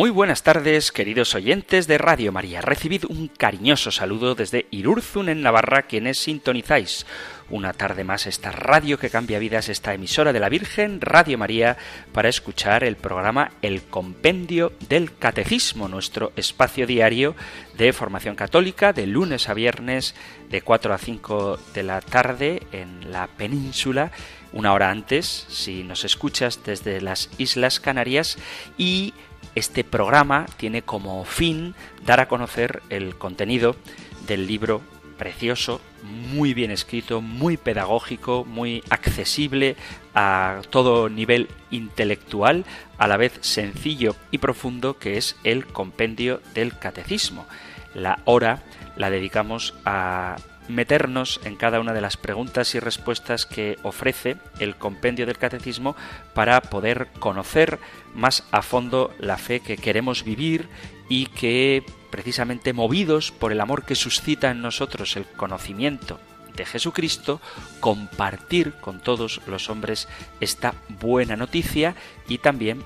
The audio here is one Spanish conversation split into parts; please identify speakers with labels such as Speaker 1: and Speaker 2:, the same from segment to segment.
Speaker 1: Muy buenas tardes, queridos oyentes de Radio María. Recibid un cariñoso saludo desde Irurzun, en Navarra, quienes sintonizáis una tarde más esta radio que cambia vidas, esta emisora de la Virgen, Radio María, para escuchar el programa El Compendio del Catecismo, nuestro espacio diario de formación católica, de lunes a viernes, de 4 a 5 de la tarde en la península una hora antes, si nos escuchas desde las Islas Canarias, y este programa tiene como fin dar a conocer el contenido del libro precioso, muy bien escrito, muy pedagógico, muy accesible a todo nivel intelectual, a la vez sencillo y profundo, que es el compendio del catecismo. La hora la dedicamos a meternos en cada una de las preguntas y respuestas que ofrece el compendio del catecismo para poder conocer más a fondo la fe que queremos vivir y que precisamente movidos por el amor que suscita en nosotros el conocimiento de Jesucristo, compartir con todos los hombres esta buena noticia y también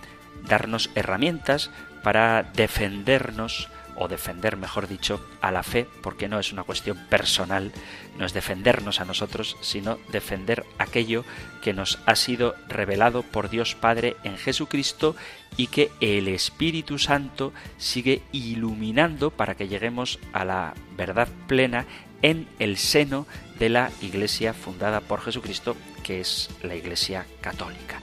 Speaker 1: darnos herramientas para defendernos o defender, mejor dicho, a la fe, porque no es una cuestión personal, no es defendernos a nosotros, sino defender aquello que nos ha sido revelado por Dios Padre en Jesucristo y que el Espíritu Santo sigue iluminando para que lleguemos a la verdad plena en el seno de la Iglesia fundada por Jesucristo, que es la Iglesia Católica.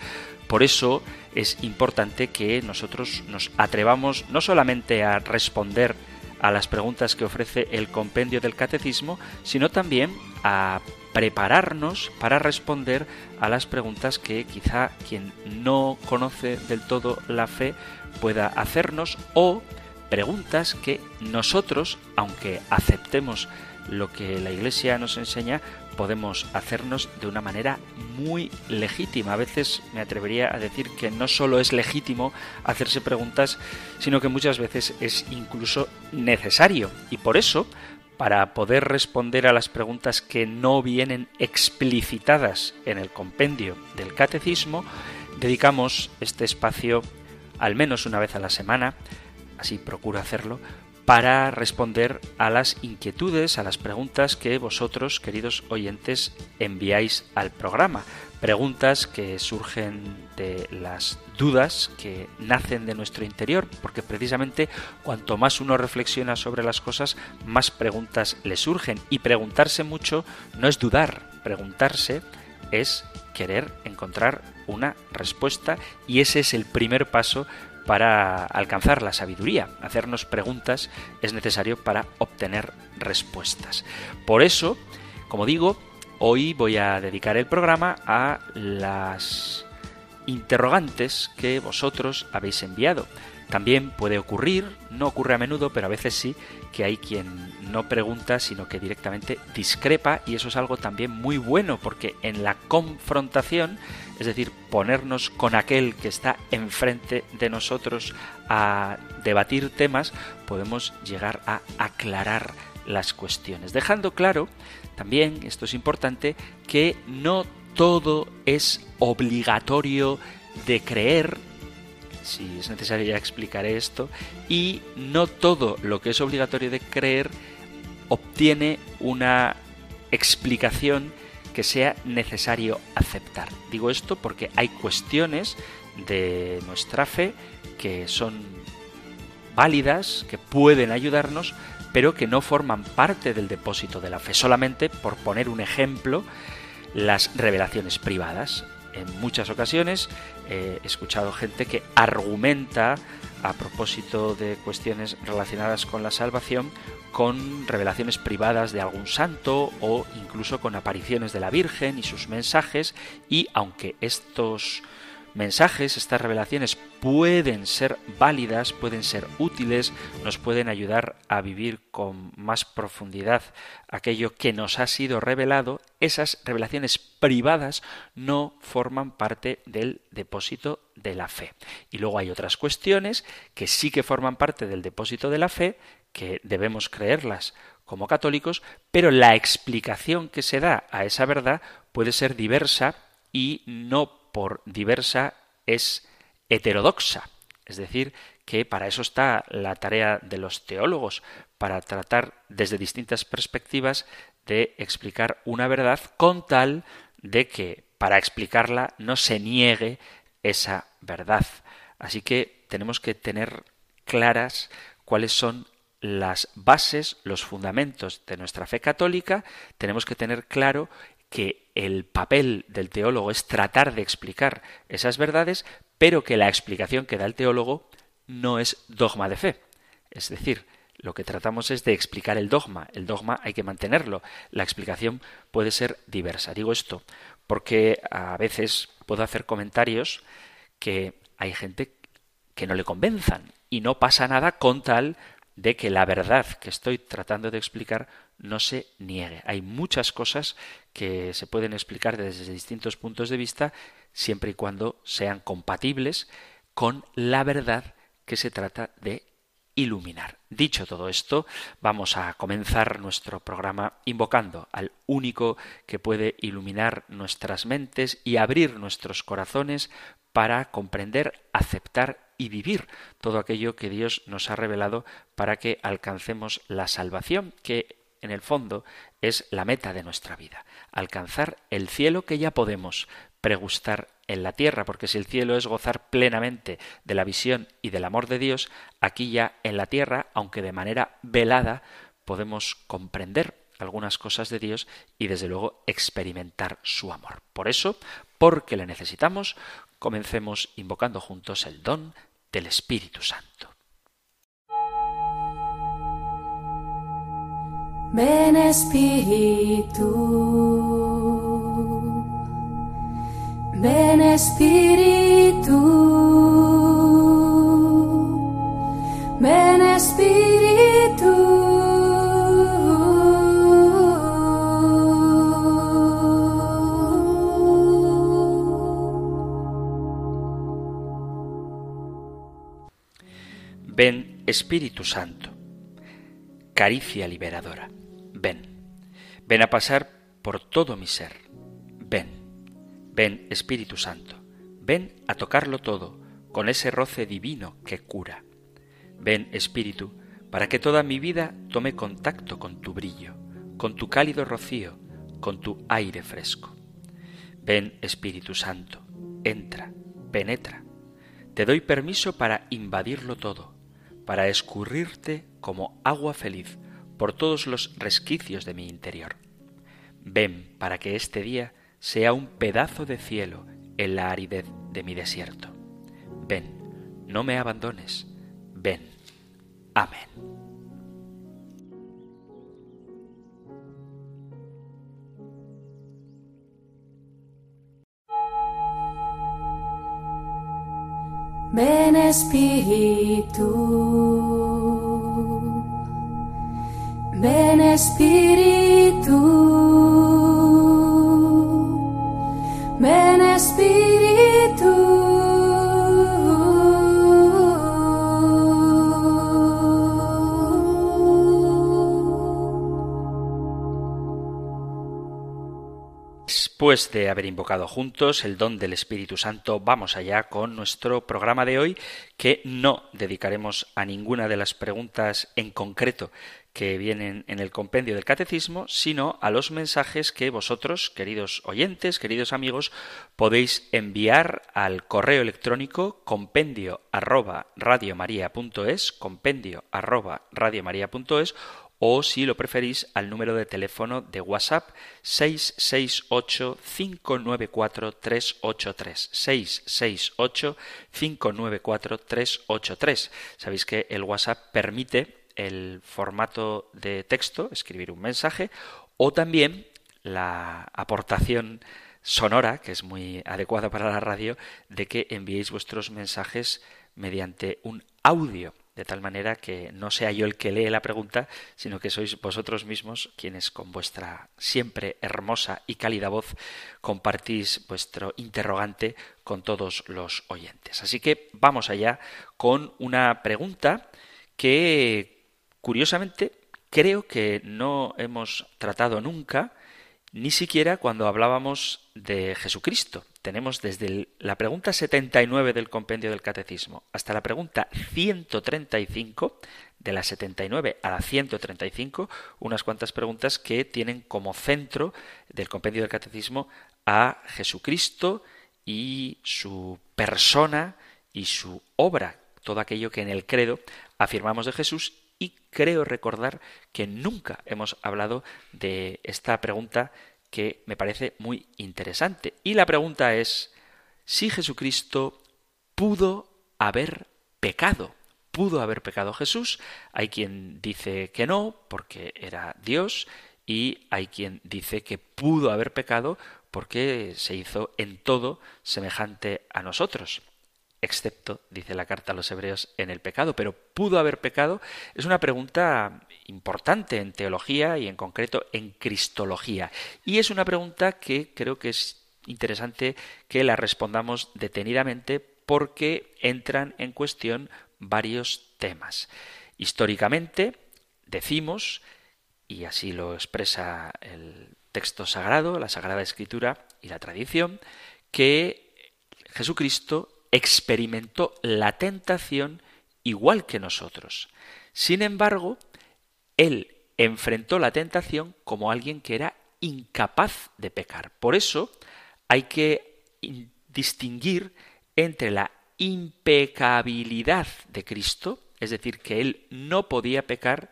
Speaker 1: Por eso es importante que nosotros nos atrevamos no solamente a responder a las preguntas que ofrece el compendio del catecismo, sino también a prepararnos para responder a las preguntas que quizá quien no conoce del todo la fe pueda hacernos o preguntas que nosotros, aunque aceptemos lo que la Iglesia nos enseña, podemos hacernos de una manera muy legítima. A veces me atrevería a decir que no solo es legítimo hacerse preguntas, sino que muchas veces es incluso necesario. Y por eso, para poder responder a las preguntas que no vienen explicitadas en el compendio del catecismo, dedicamos este espacio al menos una vez a la semana, así procuro hacerlo, para responder a las inquietudes, a las preguntas que vosotros, queridos oyentes, enviáis al programa. Preguntas que surgen de las dudas que nacen de nuestro interior, porque precisamente cuanto más uno reflexiona sobre las cosas, más preguntas le surgen. Y preguntarse mucho no es dudar, preguntarse es querer encontrar una respuesta y ese es el primer paso para alcanzar la sabiduría. Hacernos preguntas es necesario para obtener respuestas. Por eso, como digo, hoy voy a dedicar el programa a las interrogantes que vosotros habéis enviado. También puede ocurrir, no ocurre a menudo, pero a veces sí, que hay quien no pregunta, sino que directamente discrepa y eso es algo también muy bueno porque en la confrontación es decir, ponernos con aquel que está enfrente de nosotros a debatir temas, podemos llegar a aclarar las cuestiones, dejando claro también, esto es importante, que no todo es obligatorio de creer, si es necesario ya explicaré esto, y no todo lo que es obligatorio de creer obtiene una explicación que sea necesario aceptar. Digo esto porque hay cuestiones de nuestra fe que son válidas, que pueden ayudarnos, pero que no forman parte del depósito de la fe. Solamente, por poner un ejemplo, las revelaciones privadas. En muchas ocasiones he escuchado gente que argumenta a propósito de cuestiones relacionadas con la salvación con revelaciones privadas de algún santo o incluso con apariciones de la Virgen y sus mensajes y aunque estos mensajes, estas revelaciones pueden ser válidas, pueden ser útiles, nos pueden ayudar a vivir con más profundidad aquello que nos ha sido revelado, esas revelaciones privadas no forman parte del depósito de la fe. Y luego hay otras cuestiones que sí que forman parte del depósito de la fe, que debemos creerlas como católicos, pero la explicación que se da a esa verdad puede ser diversa y no por diversa es heterodoxa. Es decir, que para eso está la tarea de los teólogos, para tratar desde distintas perspectivas de explicar una verdad con tal de que para explicarla no se niegue esa verdad. Así que tenemos que tener claras cuáles son las bases, los fundamentos de nuestra fe católica, tenemos que tener claro que el papel del teólogo es tratar de explicar esas verdades, pero que la explicación que da el teólogo no es dogma de fe. Es decir, lo que tratamos es de explicar el dogma. El dogma hay que mantenerlo. La explicación puede ser diversa. Digo esto porque a veces puedo hacer comentarios que hay gente que no le convenzan y no pasa nada con tal de que la verdad que estoy tratando de explicar no se niegue. Hay muchas cosas que se pueden explicar desde distintos puntos de vista siempre y cuando sean compatibles con la verdad que se trata de iluminar. Dicho todo esto, vamos a comenzar nuestro programa invocando al único que puede iluminar nuestras mentes y abrir nuestros corazones para comprender, aceptar y vivir todo aquello que Dios nos ha revelado para que alcancemos la salvación, que en el fondo es la meta de nuestra vida, alcanzar el cielo que ya podemos pregustar en la tierra, porque si el cielo es gozar plenamente de la visión y del amor de Dios, aquí ya en la tierra, aunque de manera velada, podemos comprender algunas cosas de Dios y desde luego experimentar su amor. Por eso, porque le necesitamos, comencemos invocando juntos el don del Espíritu Santo.
Speaker 2: Ven Espíritu, ven Espíritu, ven Espíritu.
Speaker 1: Ven, Espíritu Santo, caricia liberadora, ven, ven a pasar por todo mi ser, ven, ven, Espíritu Santo, ven a tocarlo todo con ese roce divino que cura. Ven, Espíritu, para que toda mi vida tome contacto con tu brillo, con tu cálido rocío, con tu aire fresco. Ven, Espíritu Santo, entra, penetra. Te doy permiso para invadirlo todo, para escurrirte como agua feliz por todos los resquicios de mi interior. Ven para que este día sea un pedazo de cielo en la aridez de mi desierto. Ven, no me abandones. Ven. Amén.
Speaker 2: Ven Espíritu, ven Espíritu,
Speaker 1: Después de haber invocado juntos el don del Espíritu Santo, vamos allá con nuestro programa de hoy, que no dedicaremos a ninguna de las preguntas en concreto que vienen en el compendio del catecismo, sino a los mensajes que vosotros, queridos oyentes, queridos amigos, podéis enviar al correo electrónico compendio arroba compendio arroba o si lo preferís al número de teléfono de WhatsApp 668-594-383. 668-594-383. Sabéis que el WhatsApp permite el formato de texto, escribir un mensaje, o también la aportación sonora, que es muy adecuada para la radio, de que enviéis vuestros mensajes mediante un audio de tal manera que no sea yo el que lee la pregunta, sino que sois vosotros mismos quienes con vuestra siempre hermosa y cálida voz compartís vuestro interrogante con todos los oyentes. Así que vamos allá con una pregunta que, curiosamente, creo que no hemos tratado nunca, ni siquiera cuando hablábamos de Jesucristo. Tenemos desde la pregunta 79 del compendio del catecismo hasta la pregunta 135, de la 79 a la 135, unas cuantas preguntas que tienen como centro del compendio del catecismo a Jesucristo y su persona y su obra, todo aquello que en el credo afirmamos de Jesús y creo recordar que nunca hemos hablado de esta pregunta que me parece muy interesante. Y la pregunta es si Jesucristo pudo haber pecado. ¿Pudo haber pecado Jesús? Hay quien dice que no, porque era Dios, y hay quien dice que pudo haber pecado porque se hizo en todo semejante a nosotros excepto, dice la carta a los hebreos, en el pecado. Pero ¿pudo haber pecado? Es una pregunta importante en teología y en concreto en cristología. Y es una pregunta que creo que es interesante que la respondamos detenidamente porque entran en cuestión varios temas. Históricamente decimos, y así lo expresa el texto sagrado, la Sagrada Escritura y la tradición, que Jesucristo experimentó la tentación igual que nosotros. Sin embargo, él enfrentó la tentación como alguien que era incapaz de pecar. Por eso hay que distinguir entre la impecabilidad de Cristo, es decir, que él no podía pecar,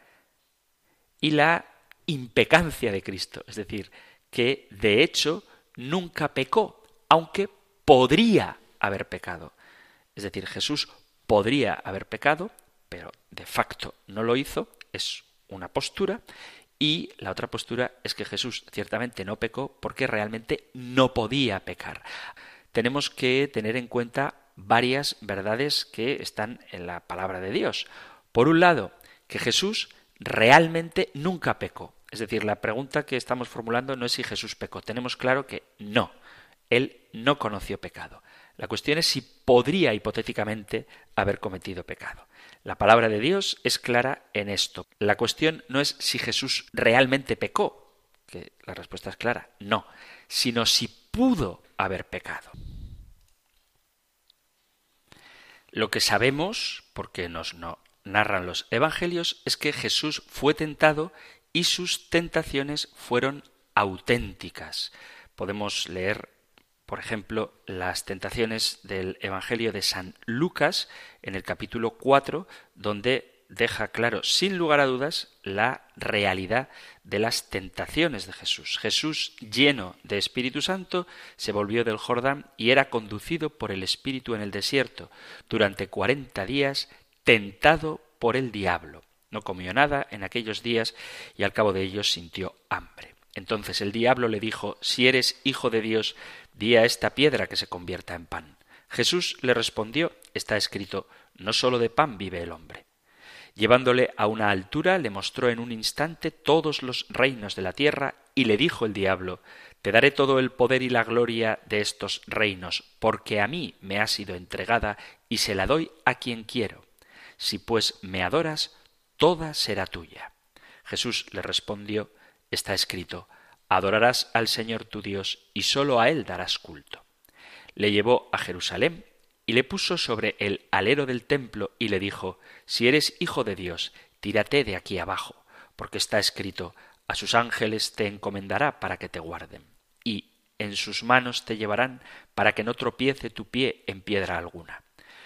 Speaker 1: y la impecancia de Cristo, es decir, que de hecho nunca pecó, aunque podría haber pecado. Es decir, Jesús podría haber pecado, pero de facto no lo hizo, es una postura, y la otra postura es que Jesús ciertamente no pecó porque realmente no podía pecar. Tenemos que tener en cuenta varias verdades que están en la palabra de Dios. Por un lado, que Jesús realmente nunca pecó. Es decir, la pregunta que estamos formulando no es si Jesús pecó. Tenemos claro que no. Él no conoció pecado. La cuestión es si podría hipotéticamente haber cometido pecado. La palabra de Dios es clara en esto. La cuestión no es si Jesús realmente pecó, que la respuesta es clara, no, sino si pudo haber pecado. Lo que sabemos, porque nos narran los evangelios, es que Jesús fue tentado y sus tentaciones fueron auténticas. Podemos leer por ejemplo, las tentaciones del Evangelio de San Lucas en el capítulo 4, donde deja claro, sin lugar a dudas, la realidad de las tentaciones de Jesús. Jesús, lleno de Espíritu Santo, se volvió del Jordán y era conducido por el Espíritu en el desierto, durante cuarenta días, tentado por el diablo. No comió nada en aquellos días y al cabo de ellos sintió hambre. Entonces el diablo le dijo, Si eres hijo de Dios, Di a esta piedra que se convierta en pan. Jesús le respondió, está escrito, no sólo de pan vive el hombre. Llevándole a una altura, le mostró en un instante todos los reinos de la tierra, y le dijo el diablo, Te daré todo el poder y la gloria de estos reinos, porque a mí me ha sido entregada, y se la doy a quien quiero. Si pues me adoras, toda será tuya. Jesús le respondió, Está escrito, Adorarás al Señor tu Dios y sólo a Él darás culto. Le llevó a Jerusalén y le puso sobre el alero del templo y le dijo, Si eres hijo de Dios, tírate de aquí abajo, porque está escrito, a sus ángeles te encomendará para que te guarden, y en sus manos te llevarán para que no tropiece tu pie en piedra alguna.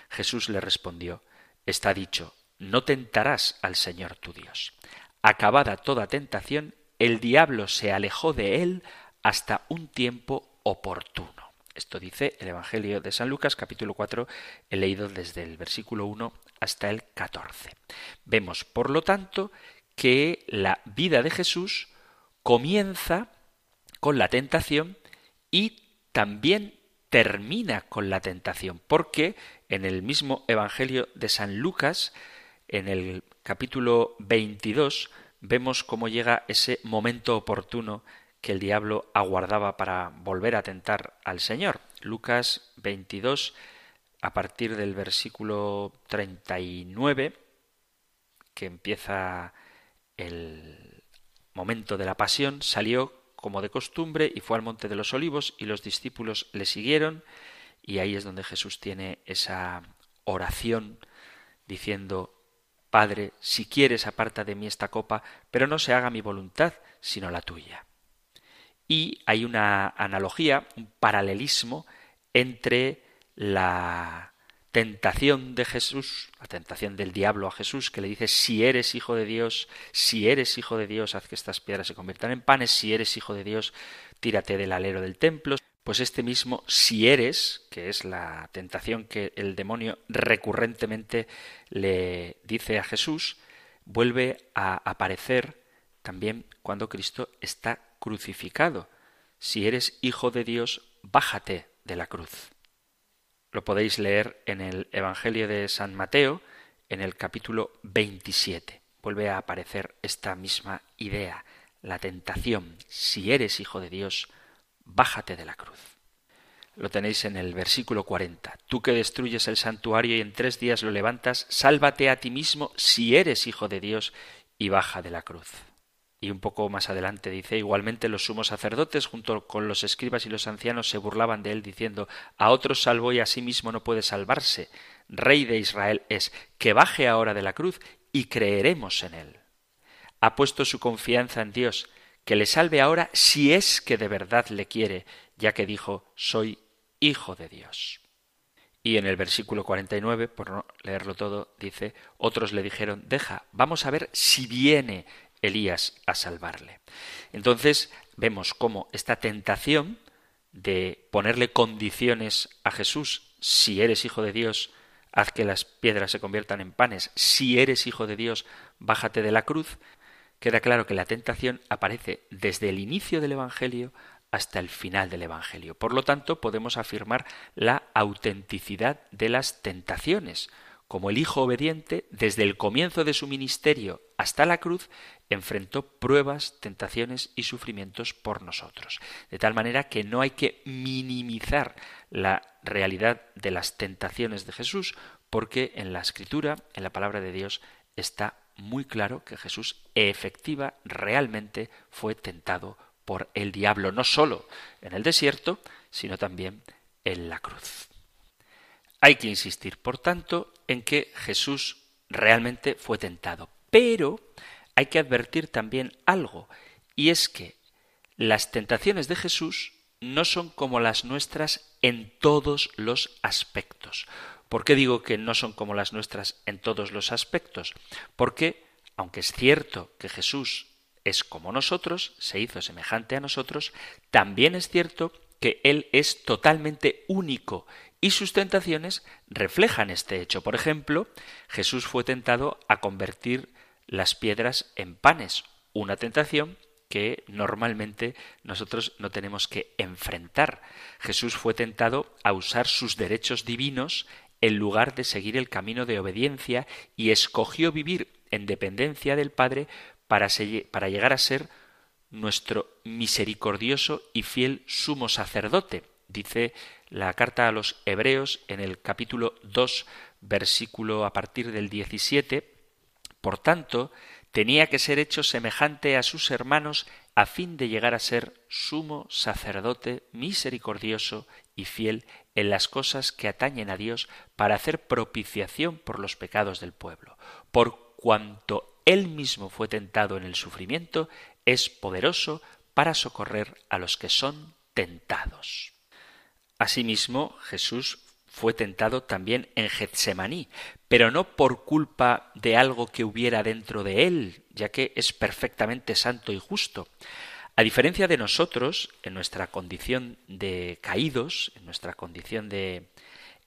Speaker 1: Jesús le respondió, Está dicho, no tentarás al Señor tu Dios. Acabada toda tentación, el diablo se alejó de él hasta un tiempo oportuno. Esto dice el Evangelio de San Lucas capítulo 4, he leído desde el versículo 1 hasta el 14. Vemos, por lo tanto, que la vida de Jesús comienza con la tentación y también termina con la tentación, porque en el mismo Evangelio de San Lucas, en el capítulo 22, vemos cómo llega ese momento oportuno que el diablo aguardaba para volver a tentar al Señor. Lucas 22, a partir del versículo 39, que empieza el momento de la pasión, salió como de costumbre y fue al monte de los olivos y los discípulos le siguieron y ahí es donde Jesús tiene esa oración diciendo Padre, si quieres aparta de mí esta copa, pero no se haga mi voluntad, sino la tuya. Y hay una analogía, un paralelismo entre la tentación de Jesús, la tentación del diablo a Jesús, que le dice, si eres hijo de Dios, si eres hijo de Dios, haz que estas piedras se conviertan en panes, si eres hijo de Dios, tírate del alero del templo. Pues este mismo si eres, que es la tentación que el demonio recurrentemente le dice a Jesús, vuelve a aparecer también cuando Cristo está crucificado. Si eres hijo de Dios, bájate de la cruz. Lo podéis leer en el Evangelio de San Mateo, en el capítulo 27. Vuelve a aparecer esta misma idea, la tentación. Si eres hijo de Dios, de la cruz. Lo tenéis en el versículo 40. Tú que destruyes el santuario y en tres días lo levantas, sálvate a ti mismo si eres hijo de Dios y baja de la cruz. Y un poco más adelante dice, igualmente los sumos sacerdotes junto con los escribas y los ancianos se burlaban de él diciendo, a otros salvo y a sí mismo no puede salvarse. Rey de Israel es, que baje ahora de la cruz y creeremos en él. Ha puesto su confianza en Dios, que le salve ahora si es que de verdad le quiere, ya que dijo, soy hijo de Dios. Y en el versículo 49, por no leerlo todo, dice, otros le dijeron, deja, vamos a ver si viene Elías a salvarle. Entonces vemos cómo esta tentación de ponerle condiciones a Jesús, si eres hijo de Dios, haz que las piedras se conviertan en panes, si eres hijo de Dios, bájate de la cruz, queda claro que la tentación aparece desde el inicio del Evangelio hasta el final del Evangelio. Por lo tanto, podemos afirmar la autenticidad de las tentaciones, como el Hijo obediente, desde el comienzo de su ministerio hasta la cruz, enfrentó pruebas, tentaciones y sufrimientos por nosotros. De tal manera que no hay que minimizar la realidad de las tentaciones de Jesús, porque en la Escritura, en la palabra de Dios, está muy claro que Jesús efectiva realmente fue tentado por el diablo, no solo en el desierto, sino también en la cruz. Hay que insistir, por tanto, en que Jesús realmente fue tentado. Pero hay que advertir también algo, y es que las tentaciones de Jesús no son como las nuestras en todos los aspectos. ¿Por qué digo que no son como las nuestras en todos los aspectos? Porque, aunque es cierto que Jesús es como nosotros, se hizo semejante a nosotros, también es cierto que Él es totalmente único y sus tentaciones reflejan este hecho. Por ejemplo, Jesús fue tentado a convertir las piedras en panes, una tentación que normalmente nosotros no tenemos que enfrentar. Jesús fue tentado a usar sus derechos divinos en lugar de seguir el camino de obediencia y escogió vivir en dependencia del Padre para, para llegar a ser nuestro misericordioso y fiel sumo sacerdote. Dice la carta a los Hebreos en el capítulo 2, versículo a partir del 17, por tanto, tenía que ser hecho semejante a sus hermanos a fin de llegar a ser sumo sacerdote misericordioso y fiel en las cosas que atañen a Dios para hacer propiciación por los pecados del pueblo. Por cuanto él mismo fue tentado en el sufrimiento, es poderoso para socorrer a los que son tentados. Asimismo, Jesús fue tentado también en Getsemaní, pero no por culpa de algo que hubiera dentro de él, ya que es perfectamente santo y justo. A diferencia de nosotros, en nuestra condición de caídos, en nuestra condición de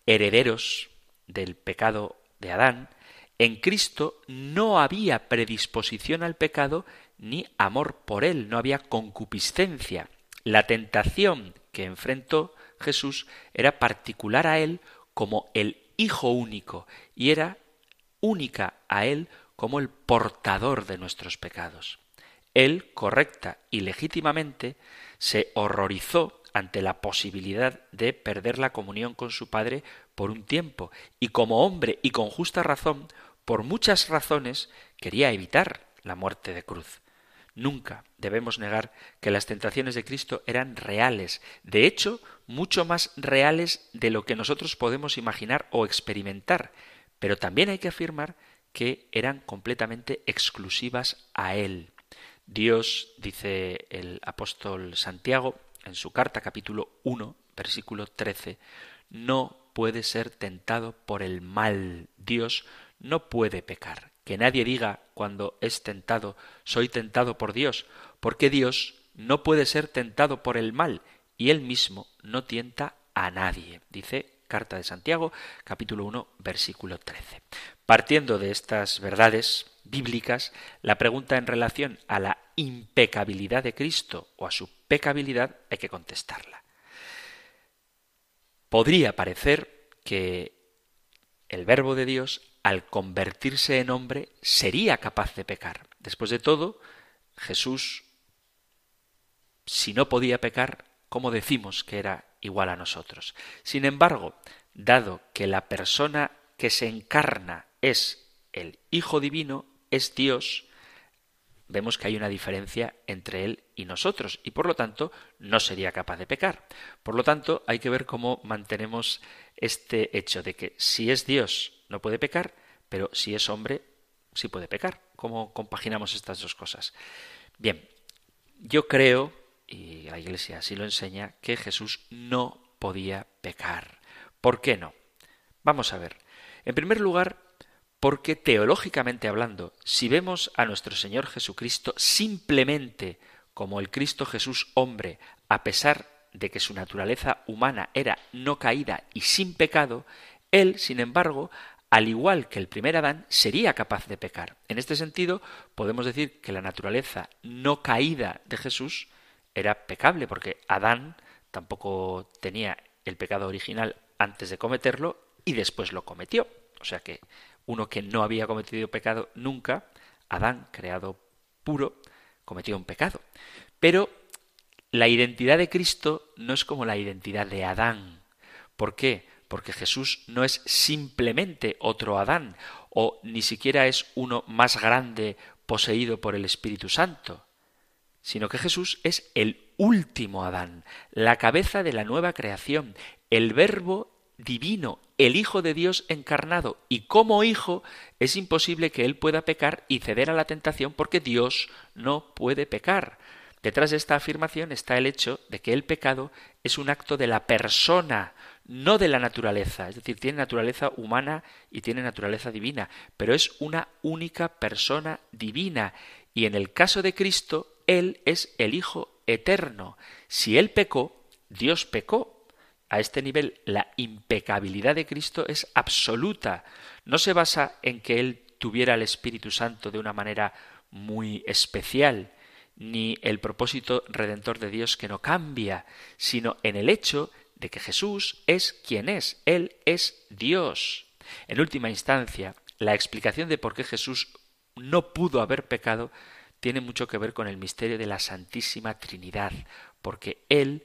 Speaker 1: herederos del pecado de Adán, en Cristo no había predisposición al pecado ni amor por él, no había concupiscencia. La tentación que enfrentó Jesús era particular a Él como el Hijo único y era única a Él como el portador de nuestros pecados. Él, correcta y legítimamente, se horrorizó ante la posibilidad de perder la comunión con su Padre por un tiempo, y como hombre y con justa razón, por muchas razones, quería evitar la muerte de cruz. Nunca debemos negar que las tentaciones de Cristo eran reales, de hecho, mucho más reales de lo que nosotros podemos imaginar o experimentar, pero también hay que afirmar que eran completamente exclusivas a Él. Dios, dice el apóstol Santiago en su carta capítulo 1, versículo 13, no puede ser tentado por el mal. Dios no puede pecar. Que nadie diga cuando es tentado, soy tentado por Dios, porque Dios no puede ser tentado por el mal y él mismo no tienta a nadie. Dice Carta de Santiago, capítulo 1, versículo 13. Partiendo de estas verdades bíblicas, la pregunta en relación a la impecabilidad de Cristo o a su pecabilidad hay que contestarla. Podría parecer que el verbo de Dios, al convertirse en hombre, sería capaz de pecar. Después de todo, Jesús, si no podía pecar, ¿cómo decimos que era igual a nosotros? Sin embargo, dado que la persona que se encarna es el Hijo Divino, es Dios, vemos que hay una diferencia entre Él y nosotros, y por lo tanto no sería capaz de pecar. Por lo tanto, hay que ver cómo mantenemos este hecho de que si es Dios no puede pecar, pero si es hombre sí puede pecar. ¿Cómo compaginamos estas dos cosas? Bien, yo creo, y la Iglesia así lo enseña, que Jesús no podía pecar. ¿Por qué no? Vamos a ver. En primer lugar, porque teológicamente hablando, si vemos a nuestro Señor Jesucristo simplemente como el Cristo Jesús hombre, a pesar de que su naturaleza humana era no caída y sin pecado, él, sin embargo, al igual que el primer Adán, sería capaz de pecar. En este sentido, podemos decir que la naturaleza no caída de Jesús era pecable, porque Adán tampoco tenía el pecado original antes de cometerlo y después lo cometió. O sea que uno que no había cometido pecado nunca, Adán, creado puro, cometió un pecado. Pero la identidad de Cristo no es como la identidad de Adán. ¿Por qué? Porque Jesús no es simplemente otro Adán, o ni siquiera es uno más grande poseído por el Espíritu Santo, sino que Jesús es el último Adán, la cabeza de la nueva creación, el verbo divino, el Hijo de Dios encarnado, y como Hijo es imposible que Él pueda pecar y ceder a la tentación porque Dios no puede pecar. Detrás de esta afirmación está el hecho de que el pecado es un acto de la persona, no de la naturaleza, es decir, tiene naturaleza humana y tiene naturaleza divina, pero es una única persona divina, y en el caso de Cristo, Él es el Hijo eterno. Si Él pecó, Dios pecó, a este nivel la impecabilidad de Cristo es absoluta. No se basa en que Él tuviera el Espíritu Santo de una manera muy especial, ni el propósito redentor de Dios que no cambia, sino en el hecho de que Jesús es quien es, Él es Dios. En última instancia, la explicación de por qué Jesús no pudo haber pecado tiene mucho que ver con el misterio de la Santísima Trinidad, porque Él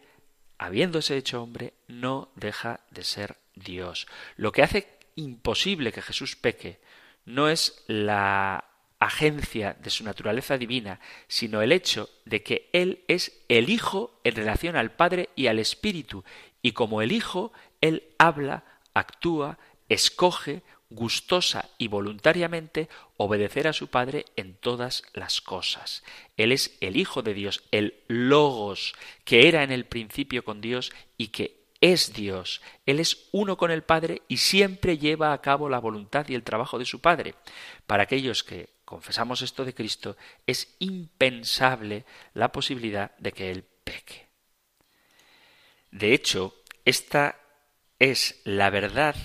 Speaker 1: habiéndose hecho hombre, no deja de ser Dios. Lo que hace imposible que Jesús peque no es la agencia de su naturaleza divina, sino el hecho de que Él es el Hijo en relación al Padre y al Espíritu, y como el Hijo, Él habla, actúa, escoge, gustosa y voluntariamente obedecer a su Padre en todas las cosas. Él es el Hijo de Dios, el Logos, que era en el principio con Dios y que es Dios. Él es uno con el Padre y siempre lleva a cabo la voluntad y el trabajo de su Padre. Para aquellos que confesamos esto de Cristo, es impensable la posibilidad de que Él peque. De hecho, esta es la verdad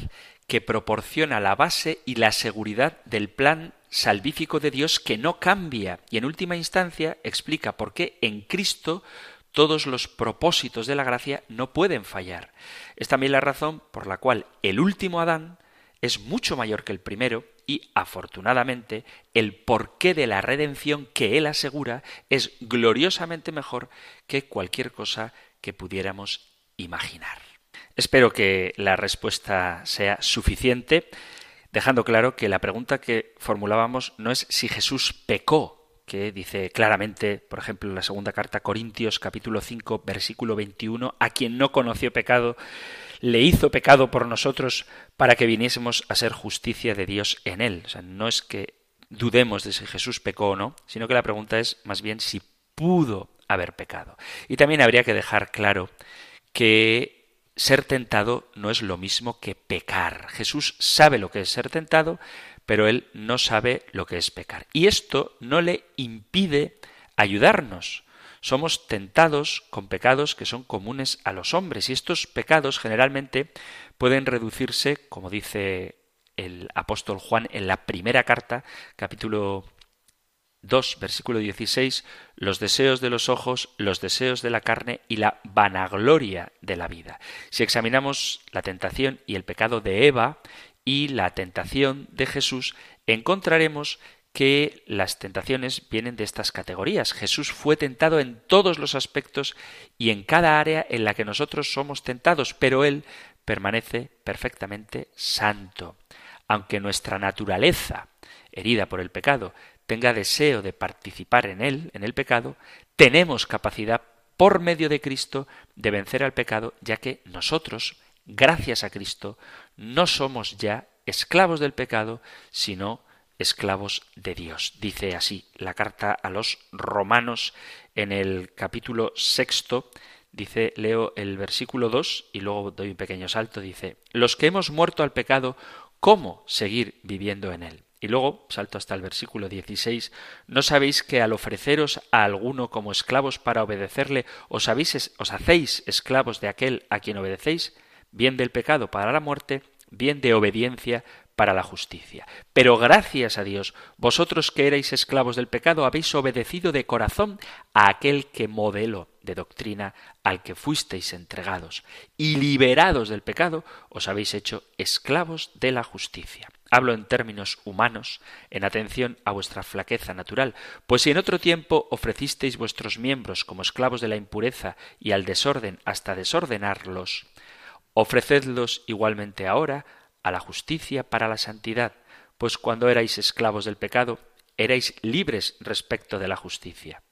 Speaker 1: que proporciona la base y la seguridad del plan salvífico de Dios que no cambia y en última instancia explica por qué en Cristo todos los propósitos de la gracia no pueden fallar. Es también la razón por la cual el último Adán es mucho mayor que el primero y, afortunadamente, el porqué de la redención que él asegura es gloriosamente mejor que cualquier cosa que pudiéramos imaginar. Espero que la respuesta sea suficiente, dejando claro que la pregunta que formulábamos no es si Jesús pecó que dice claramente, por ejemplo, en la segunda carta Corintios capítulo 5 versículo 21, a quien no conoció pecado, le hizo pecado por nosotros para que viniésemos a ser justicia de Dios en él. O sea, no es que dudemos de si Jesús pecó o no, sino que la pregunta es más bien si pudo haber pecado. Y también habría que dejar claro que ser tentado no es lo mismo que pecar. Jesús sabe lo que es ser tentado, pero él no sabe lo que es pecar. Y esto no le impide ayudarnos. Somos tentados con pecados que son comunes a los hombres y estos pecados generalmente pueden reducirse, como dice el apóstol Juan en la primera carta, capítulo 2, versículo 16, los deseos de los ojos, los deseos de la carne y la vanagloria de la vida. Si examinamos la tentación y el pecado de Eva y la tentación de Jesús, encontraremos que las tentaciones vienen de estas categorías. Jesús fue tentado en todos los aspectos y en cada área en la que nosotros somos tentados, pero Él permanece perfectamente santo. Aunque nuestra naturaleza, herida por el pecado, tenga deseo de participar en él, en el pecado, tenemos capacidad por medio de Cristo de vencer al pecado, ya que nosotros, gracias a Cristo, no somos ya esclavos del pecado, sino esclavos de Dios. Dice así la carta a los romanos en el capítulo sexto, dice, leo el versículo 2 y luego doy un pequeño salto, dice, los que hemos muerto al pecado, ¿cómo seguir viviendo en él? Y luego, salto hasta el versículo 16, ¿no sabéis que al ofreceros a alguno como esclavos para obedecerle, os, habéis, os hacéis esclavos de aquel a quien obedecéis? bien del pecado para la muerte, bien de obediencia para la justicia. Pero gracias a Dios, vosotros que erais esclavos del pecado habéis obedecido de corazón a aquel que modelo de doctrina al que fuisteis entregados, y liberados del pecado, os habéis hecho esclavos de la justicia. Hablo en términos humanos, en atención a vuestra flaqueza natural, pues si en otro tiempo ofrecisteis vuestros miembros como esclavos de la impureza y al desorden hasta desordenarlos, Ofrecedlos igualmente ahora a la justicia para la santidad, pues cuando erais esclavos del pecado, erais libres respecto de la justicia.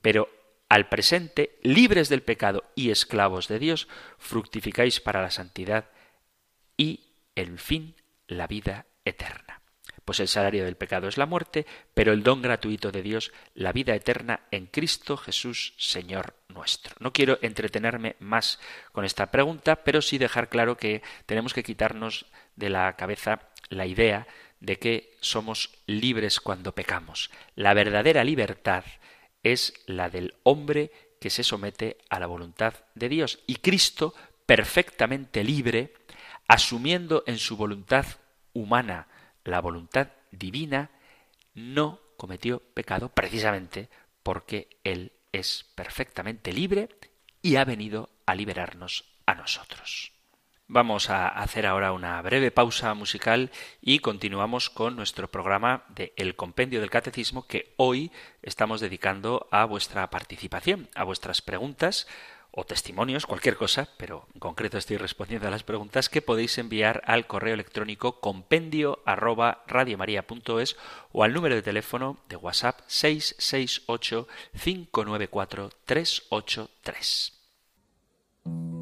Speaker 1: Pero al presente, libres del pecado y esclavos de Dios, fructificáis para la santidad y, en fin, la vida eterna pues el salario del pecado es la muerte, pero el don gratuito de Dios, la vida eterna en Cristo Jesús, Señor nuestro. No quiero entretenerme más con esta pregunta, pero sí dejar claro que tenemos que quitarnos de la cabeza la idea de que somos libres cuando pecamos. La verdadera libertad es la del hombre que se somete a la voluntad de Dios y Cristo, perfectamente libre, asumiendo en su voluntad humana la voluntad divina, no cometió pecado precisamente porque Él es perfectamente libre y ha venido a liberarnos a nosotros. Vamos a hacer ahora una breve pausa musical y continuamos con nuestro programa de El Compendio del Catecismo que hoy estamos dedicando a vuestra participación, a vuestras preguntas, o testimonios, cualquier cosa, pero en concreto estoy respondiendo a las preguntas que podéis enviar al correo electrónico compendio arroba radiomaria.es o al número de teléfono de WhatsApp 668 594 383.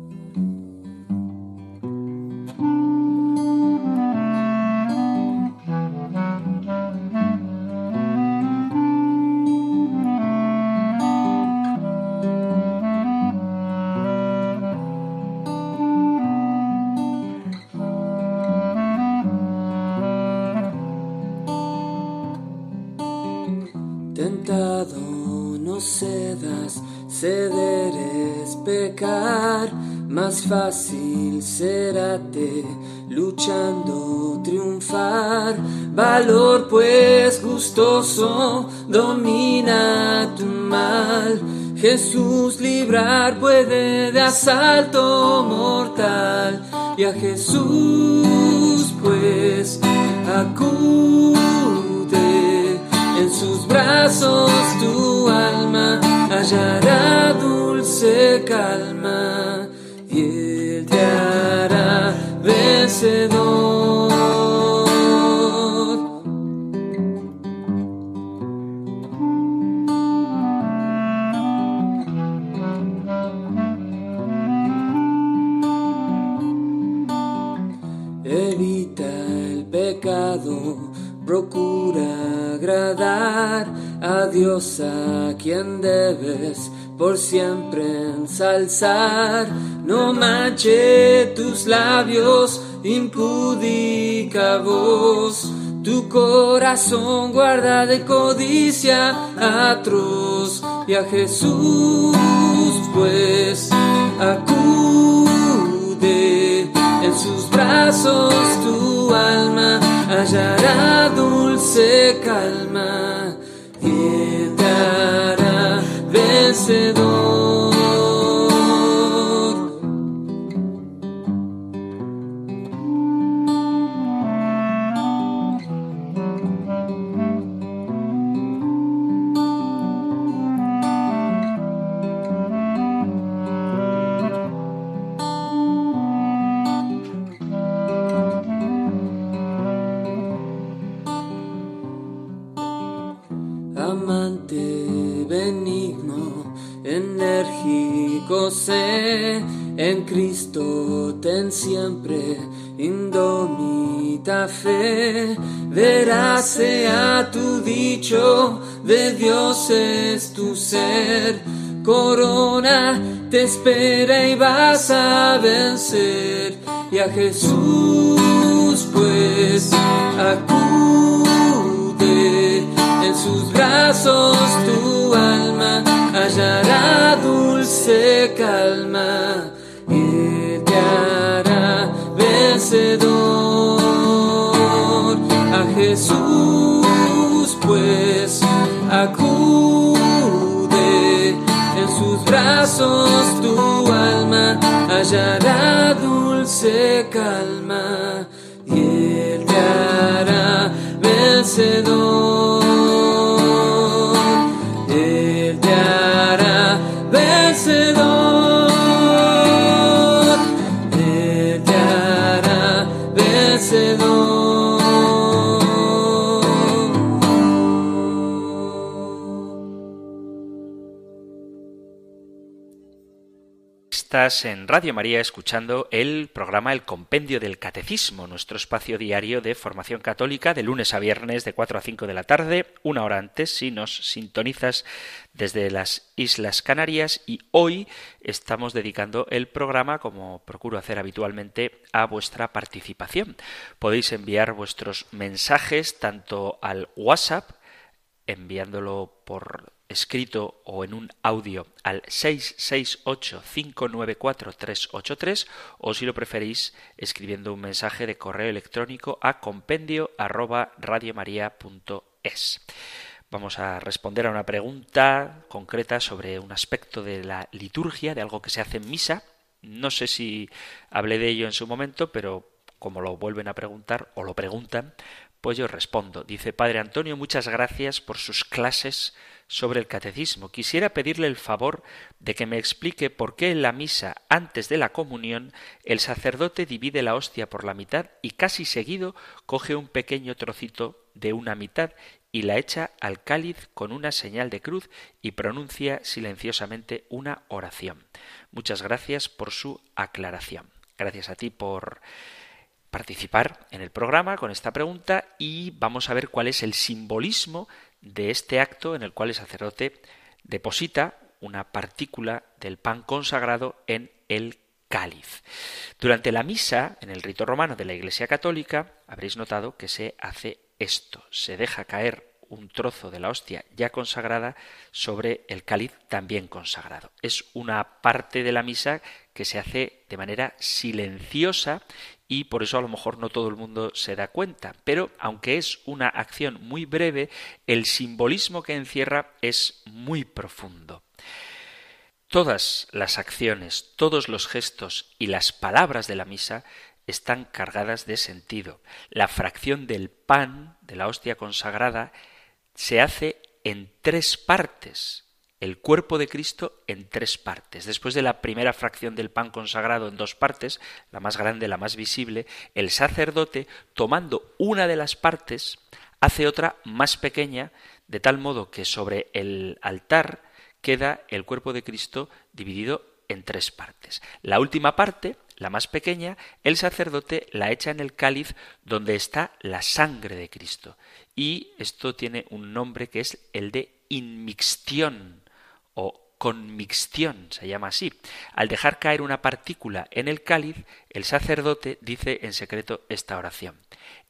Speaker 3: Más fácil será te luchando triunfar. Valor pues gustoso domina tu mal. Jesús librar puede de asalto mortal y a Jesús pues acude en sus brazos tu alma hallará dulce calma vencedor. procura agradar a Dios a quien debes por siempre ensalzar. No manche tus labios, impudica voz. Tu corazón guarda de codicia atroz. Y a Jesús pues acude. En sus brazos tu alma hallará dulce calma. Y te hará vencedor. en Cristo ten siempre indomita fe, verás sea tu dicho, de Dios es tu ser, corona te espera y vas a vencer, y a Jesús pues acude, sus brazos tu alma hallará dulce calma y te hará vencedor. A Jesús pues acude en sus brazos tu alma hallará dulce calma y él te hará vencedor
Speaker 1: Estás en Radio María escuchando el programa El Compendio del Catecismo, nuestro espacio diario de formación católica de lunes a viernes de 4 a 5 de la tarde, una hora antes si nos sintonizas desde las Islas Canarias y hoy estamos dedicando el programa, como procuro hacer habitualmente, a vuestra participación. Podéis enviar vuestros mensajes tanto al WhatsApp, enviándolo por escrito o en un audio al 668-594-383 o si lo preferís escribiendo un mensaje de correo electrónico a compendio arroba radiomaria.es. Vamos a responder a una pregunta concreta sobre un aspecto de la liturgia, de algo que se hace en misa. No sé si hablé de ello en su momento, pero como lo vuelven a preguntar o lo preguntan, pues yo respondo. Dice Padre Antonio, muchas gracias por sus clases sobre el catecismo. Quisiera pedirle el favor de que me explique por qué en la misa antes de la comunión el sacerdote divide la hostia por la mitad y casi seguido coge un pequeño trocito de una mitad y la echa al cáliz con una señal de cruz y pronuncia silenciosamente una oración. Muchas gracias por su aclaración. Gracias a ti por participar en el programa con esta pregunta y vamos a ver cuál es el simbolismo de este acto en el cual el sacerdote deposita una partícula del pan consagrado en el cáliz. Durante la misa, en el rito romano de la Iglesia Católica, habréis notado que se hace esto, se deja caer un trozo de la hostia ya consagrada sobre el cáliz también consagrado. Es una parte de la misa que se hace de manera silenciosa y por eso a lo mejor no todo el mundo se da cuenta. Pero aunque es una acción muy breve, el simbolismo que encierra es muy profundo. Todas las acciones, todos los gestos y las palabras de la misa están cargadas de sentido. La fracción del pan, de la hostia consagrada, se hace en tres partes. El cuerpo de Cristo en tres partes. Después de la primera fracción del pan consagrado en dos partes, la más grande, la más visible, el sacerdote, tomando una de las partes, hace otra más pequeña, de tal modo que sobre el altar queda el cuerpo de Cristo dividido en tres partes. La última parte, la más pequeña, el sacerdote la echa en el cáliz donde está la sangre de Cristo. Y esto tiene un nombre que es el de inmixtión o conmixtión, se llama así. Al dejar caer una partícula en el cáliz, el sacerdote dice en secreto esta oración.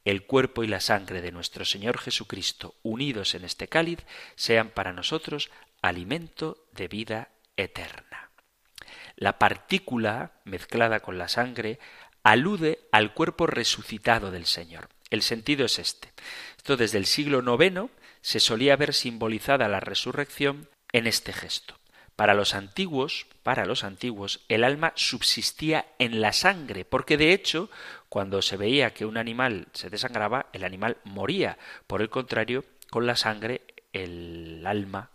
Speaker 1: El cuerpo y la sangre de nuestro Señor Jesucristo, unidos en este cáliz, sean para nosotros alimento de vida eterna. La partícula mezclada con la sangre alude al cuerpo resucitado del Señor. El sentido es este. Esto desde el siglo IX se solía ver simbolizada la resurrección en este gesto. Para los antiguos, para los antiguos, el alma subsistía en la sangre, porque de hecho, cuando se veía que un animal se desangraba, el animal moría. Por el contrario, con la sangre el alma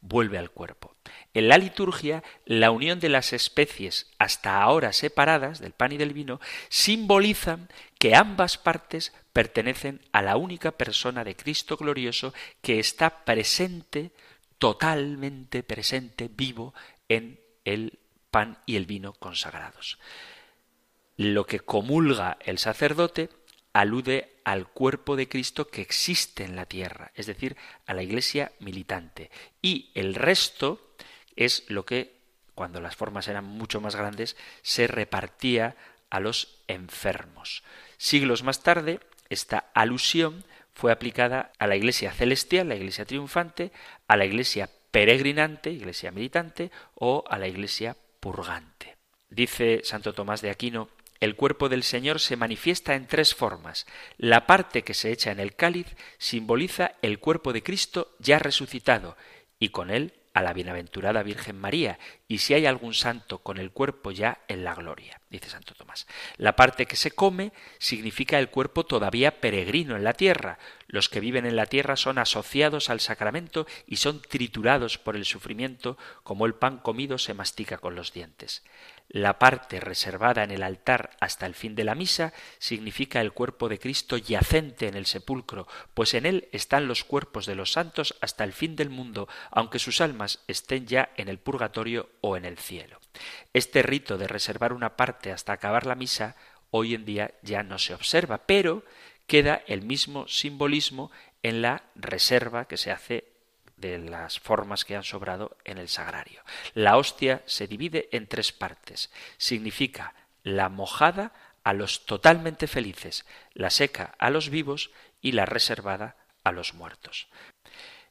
Speaker 1: vuelve al cuerpo. En la liturgia, la unión de las especies hasta ahora separadas del pan y del vino simbolizan que ambas partes pertenecen a la única persona de Cristo glorioso que está presente, totalmente presente, vivo en el pan y el vino consagrados. Lo que comulga el sacerdote alude al cuerpo de Cristo que existe en la tierra, es decir, a la iglesia militante. Y el resto es lo que, cuando las formas eran mucho más grandes, se repartía a los enfermos. Siglos más tarde, esta alusión fue aplicada a la iglesia celestial, la iglesia triunfante, a la iglesia peregrinante, iglesia militante, o a la iglesia purgante. Dice Santo Tomás de Aquino el cuerpo del Señor se manifiesta en tres formas. La parte que se echa en el cáliz simboliza el cuerpo de Cristo ya resucitado y con él a la bienaventurada Virgen María, y si hay algún santo con el cuerpo ya en la gloria, dice Santo Tomás. La parte que se come significa el cuerpo todavía peregrino en la tierra. Los que viven en la tierra son asociados al sacramento y son triturados por el sufrimiento, como el pan comido se mastica con los dientes. La parte reservada en el altar hasta el fin de la misa significa el cuerpo de Cristo yacente en el sepulcro, pues en él están los cuerpos de los santos hasta el fin del mundo, aunque sus almas estén ya en el purgatorio o en el cielo. Este rito de reservar una parte hasta acabar la misa hoy en día ya no se observa, pero queda el mismo simbolismo en la reserva que se hace de las formas que han sobrado en el sagrario. La hostia se divide en tres partes. Significa la mojada a los totalmente felices, la seca a los vivos y la reservada a los muertos.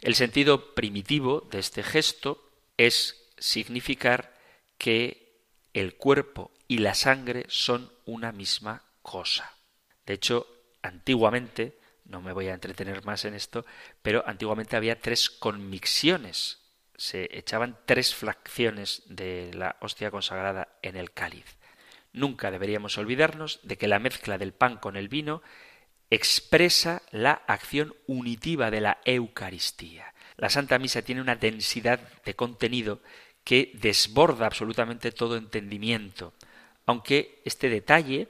Speaker 1: El sentido primitivo de este gesto es significar que el cuerpo y la sangre son una misma cosa. De hecho, antiguamente no me voy a entretener más en esto, pero antiguamente había tres conmixiones. Se echaban tres fracciones de la hostia consagrada en el cáliz. Nunca deberíamos olvidarnos de que la mezcla del pan con el vino expresa la acción unitiva de la Eucaristía. La Santa Misa tiene una densidad de contenido que desborda absolutamente todo entendimiento, aunque este detalle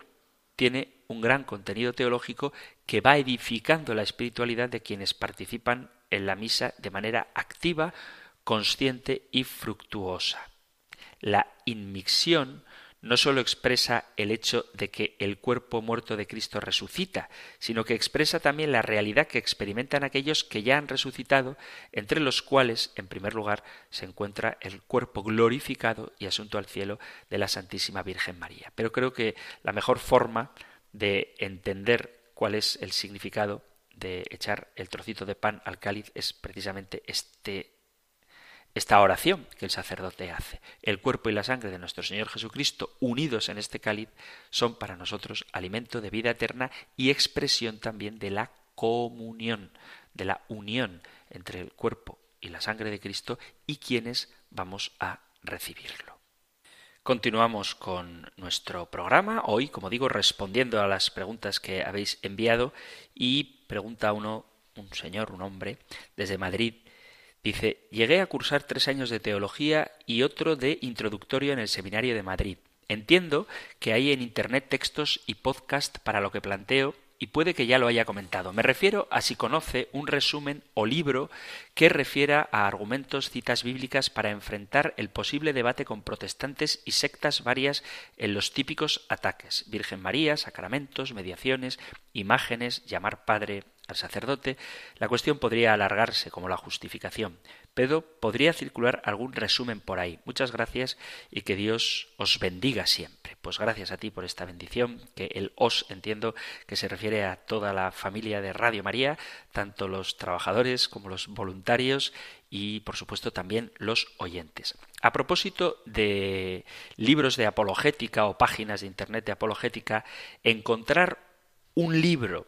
Speaker 1: tiene un gran contenido teológico que va edificando la espiritualidad de quienes participan en la misa de manera activa, consciente y fructuosa. La inmixión no sólo expresa el hecho de que el cuerpo muerto de Cristo resucita, sino que expresa también la realidad que experimentan aquellos que ya han resucitado, entre los cuales, en primer lugar, se encuentra el cuerpo glorificado y asunto al cielo de la Santísima Virgen María. Pero creo que la mejor forma de entender cuál es el significado de echar el trocito de pan al cáliz es precisamente este esta oración que el sacerdote hace. El cuerpo y la sangre de nuestro Señor Jesucristo, unidos en este cáliz, son para nosotros alimento de vida eterna y expresión también de la comunión, de la unión entre el cuerpo y la sangre de Cristo y quienes vamos a recibirlo. Continuamos con nuestro programa, hoy, como digo, respondiendo a las preguntas que habéis enviado y pregunta uno, un señor, un hombre, desde Madrid, dice, llegué a cursar tres años de teología y otro de introductorio en el Seminario de Madrid. Entiendo que hay en Internet textos y podcast para lo que planteo y puede que ya lo haya comentado. Me refiero a si conoce un resumen o libro que refiera a argumentos, citas bíblicas para enfrentar el posible debate con protestantes y sectas varias en los típicos ataques. Virgen María, sacramentos, mediaciones, imágenes, llamar padre al sacerdote. La cuestión podría alargarse como la justificación. Pero podría circular algún resumen por ahí. Muchas gracias y que Dios os bendiga siempre. Pues gracias a ti por esta bendición, que el os entiendo que se refiere a toda la familia de Radio María, tanto los trabajadores como los voluntarios y por supuesto también los oyentes. A propósito de libros de apologética o páginas de internet de apologética, encontrar un libro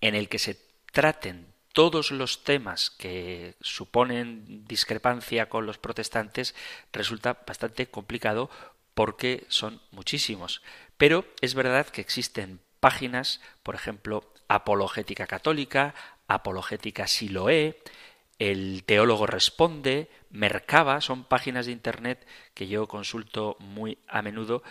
Speaker 1: en el que se traten todos los temas que suponen discrepancia con los protestantes resulta bastante complicado porque son muchísimos. Pero es verdad que existen páginas, por ejemplo, Apologética Católica, Apologética Siloé, El Teólogo Responde, Mercaba, son páginas de Internet que yo consulto muy a menudo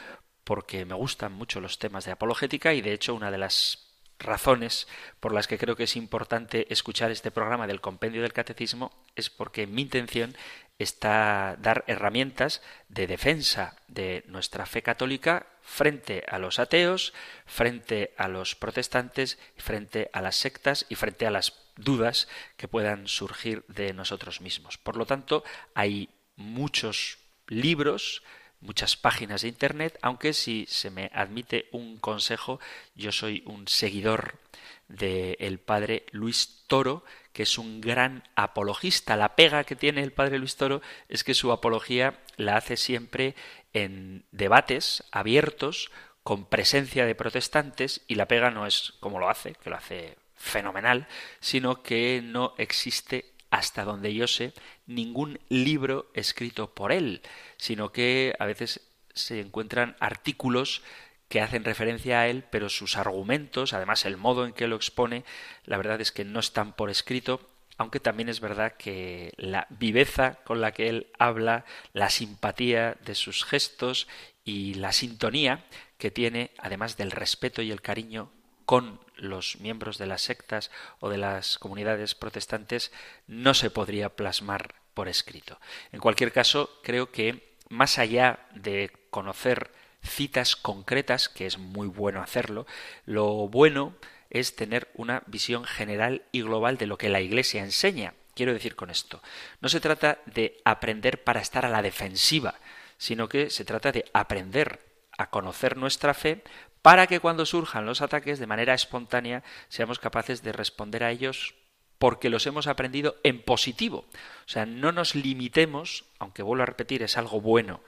Speaker 1: porque me gustan mucho los temas de apologética y de hecho una de las razones por las que creo que es importante escuchar este programa del compendio del catecismo es porque mi intención está dar herramientas de defensa de nuestra fe católica frente a los ateos, frente a los protestantes, frente a las sectas y frente a las dudas que puedan surgir de nosotros mismos. Por lo tanto, hay muchos libros, muchas páginas de Internet, aunque si se me admite un consejo, yo soy un seguidor del padre Luis Toro, que es un gran apologista. La pega que tiene el padre Luis Toro es que su apología la hace siempre en debates abiertos, con presencia de protestantes, y la pega no es como lo hace, que lo hace fenomenal, sino que no existe hasta donde yo sé, ningún libro escrito por él, sino que a veces se encuentran artículos que hacen referencia a él, pero sus argumentos, además el modo en que lo expone, la verdad es que no están por escrito, aunque también es verdad que la viveza con la que él habla, la simpatía de sus gestos y la sintonía que tiene, además del respeto y el cariño con los miembros de las sectas o de las comunidades protestantes no se podría plasmar por escrito. En cualquier caso, creo que más allá de conocer citas concretas, que es muy bueno hacerlo, lo bueno es tener una visión general y global de lo que la Iglesia enseña. Quiero decir con esto, no se trata de aprender para estar a la defensiva, sino que se trata de aprender a conocer nuestra fe para que cuando surjan los ataques de manera espontánea seamos capaces de responder a ellos porque los hemos aprendido en positivo. O sea, no nos limitemos, aunque vuelvo a repetir, es algo bueno,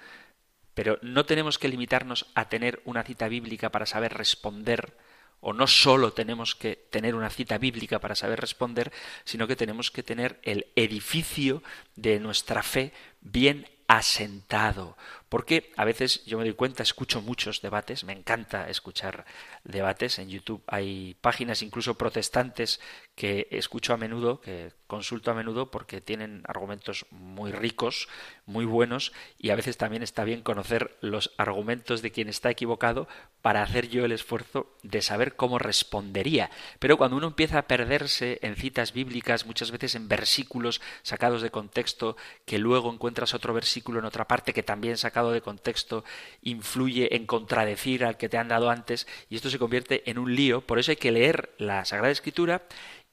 Speaker 1: pero no tenemos que limitarnos a tener una cita bíblica para saber responder, o no solo tenemos que tener una cita bíblica para saber responder, sino que tenemos que tener el edificio de nuestra fe bien asentado. Porque a veces yo me doy cuenta, escucho muchos debates, me encanta escuchar debates. En YouTube hay páginas incluso protestantes que escucho a menudo, que consulto a menudo porque tienen argumentos muy ricos, muy buenos y a veces también está bien conocer los argumentos de quien está equivocado para hacer yo el esfuerzo de saber cómo respondería. Pero cuando uno empieza a perderse en citas bíblicas, muchas veces en versículos sacados de contexto, que luego encuentras otro versículo en otra parte que también sacado de contexto influye en contradecir al que te han dado antes y esto se convierte en un lío, por eso hay que leer la Sagrada Escritura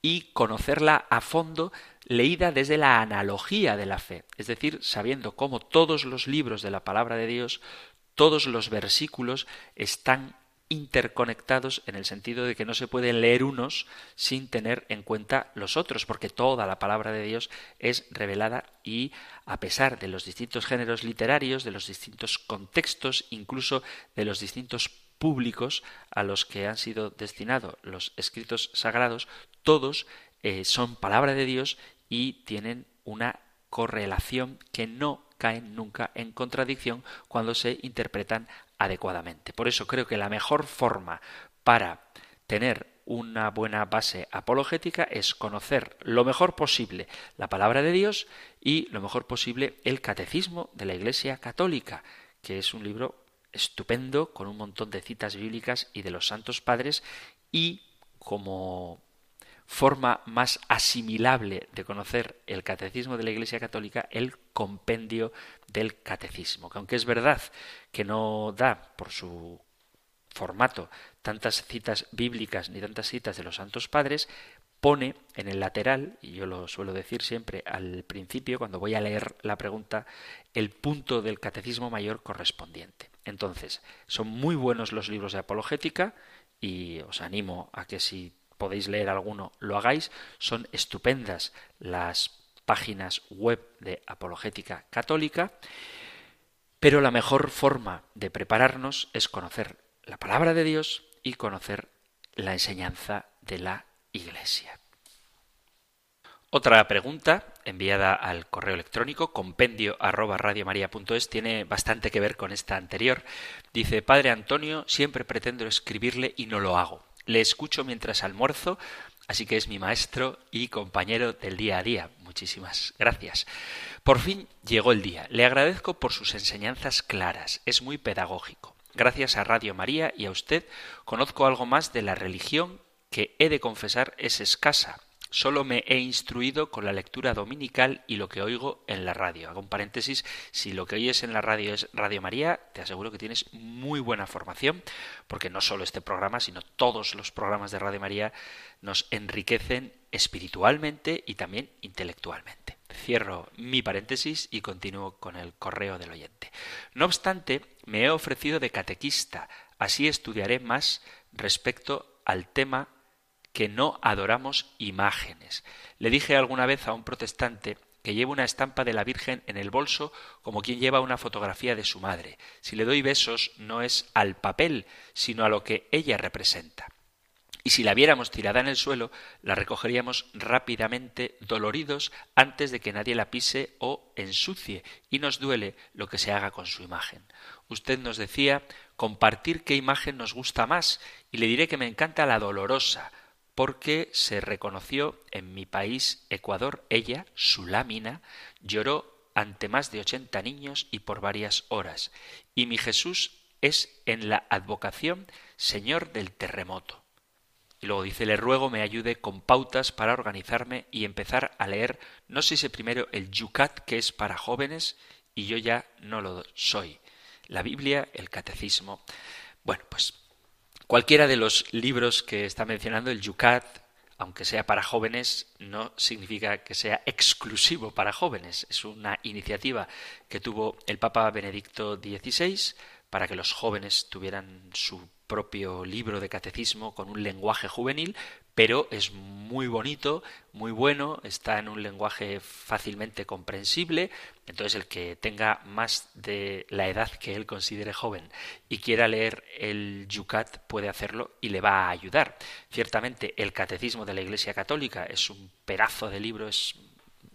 Speaker 1: y conocerla a fondo leída desde la analogía de la fe, es decir, sabiendo cómo todos los libros de la palabra de Dios, todos los versículos están interconectados en el sentido de que no se pueden leer unos sin tener en cuenta los otros, porque toda la palabra de Dios es revelada y a pesar de los distintos géneros literarios, de los distintos contextos, incluso de los distintos públicos a los que han sido destinados los escritos sagrados, todos eh, son palabra de Dios y tienen una correlación que no caen nunca en contradicción cuando se interpretan adecuadamente. Por eso creo que la mejor forma para tener una buena base apologética es conocer lo mejor posible la palabra de Dios y lo mejor posible el catecismo de la Iglesia Católica, que es un libro estupendo con un montón de citas bíblicas y de los santos padres y como forma más asimilable de conocer el catecismo de la Iglesia Católica, el compendio del catecismo, que aunque es verdad que no da por su formato tantas citas bíblicas ni tantas citas de los santos padres, pone en el lateral, y yo lo suelo decir siempre al principio, cuando voy a leer la pregunta, el punto del catecismo mayor correspondiente. Entonces, son muy buenos los libros de apologética y os animo a que si podéis leer alguno, lo hagáis. Son estupendas las páginas web de apologética católica, pero la mejor forma de prepararnos es conocer la palabra de Dios y conocer la enseñanza de la Iglesia. Otra pregunta enviada al correo electrónico compendio arroba tiene bastante que ver con esta anterior. Dice, Padre Antonio, siempre pretendo escribirle y no lo hago. Le escucho mientras almuerzo, así que es mi maestro y compañero del día a día. Muchísimas gracias. Por fin llegó el día. Le agradezco por sus enseñanzas claras. Es muy pedagógico. Gracias a Radio María y a usted conozco algo más de la religión que he de confesar es escasa Solo me he instruido con la lectura dominical y lo que oigo en la radio. Hago un paréntesis, si lo que oyes en la radio es Radio María, te aseguro que tienes muy buena formación, porque no solo este programa, sino todos los programas de Radio María nos enriquecen espiritualmente y también intelectualmente. Cierro mi paréntesis y continúo con el correo del oyente. No obstante, me he ofrecido de catequista, así estudiaré más respecto al tema que no adoramos imágenes. Le dije alguna vez a un protestante que lleva una estampa de la Virgen en el bolso como quien lleva una fotografía de su madre. Si le doy besos no es al papel, sino a lo que ella representa. Y si la viéramos tirada en el suelo, la recogeríamos rápidamente, doloridos, antes de que nadie la pise o ensucie, y nos duele lo que se haga con su imagen. Usted nos decía compartir qué imagen nos gusta más, y le diré que me encanta la dolorosa, porque se reconoció en mi país, Ecuador, ella, su lámina, lloró ante más de ochenta niños y por varias horas. Y mi Jesús es en la advocación Señor del terremoto. Y luego dice, le ruego me ayude con pautas para organizarme y empezar a leer, no sé si primero el Yucat, que es para jóvenes, y yo ya no lo soy. La Biblia, el Catecismo. Bueno, pues Cualquiera de los libros que está mencionando, el Yucat, aunque sea para jóvenes, no significa que sea exclusivo para jóvenes. Es una iniciativa que tuvo el Papa Benedicto XVI para que los jóvenes tuvieran su propio libro de catecismo con un lenguaje juvenil, pero es muy bonito, muy bueno, está en un lenguaje fácilmente comprensible, entonces el que tenga más de la edad que él considere joven y quiera leer el Yucat puede hacerlo y le va a ayudar. Ciertamente el Catecismo de la Iglesia Católica es un pedazo de libro, es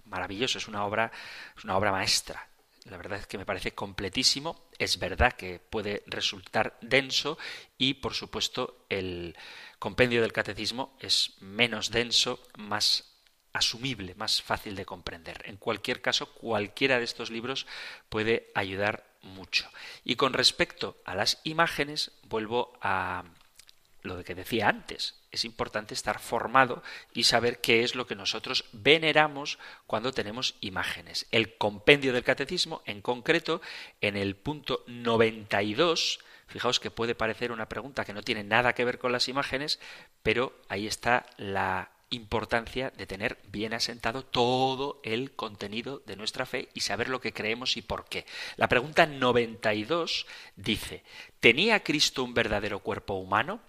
Speaker 1: maravilloso, es una obra, es una obra maestra la verdad es que me parece completísimo. Es verdad que puede resultar denso y, por supuesto, el compendio del catecismo es menos denso, más asumible, más fácil de comprender. En cualquier caso, cualquiera de estos libros puede ayudar mucho. Y con respecto a las imágenes, vuelvo a lo que decía antes. Es importante estar formado y saber qué es lo que nosotros veneramos cuando tenemos imágenes. El compendio del catecismo, en concreto, en el punto 92, fijaos que puede parecer una pregunta que no tiene nada que ver con las imágenes, pero ahí está la importancia de tener bien asentado todo el contenido de nuestra fe y saber lo que creemos y por qué. La pregunta 92 dice, ¿tenía Cristo un verdadero cuerpo humano?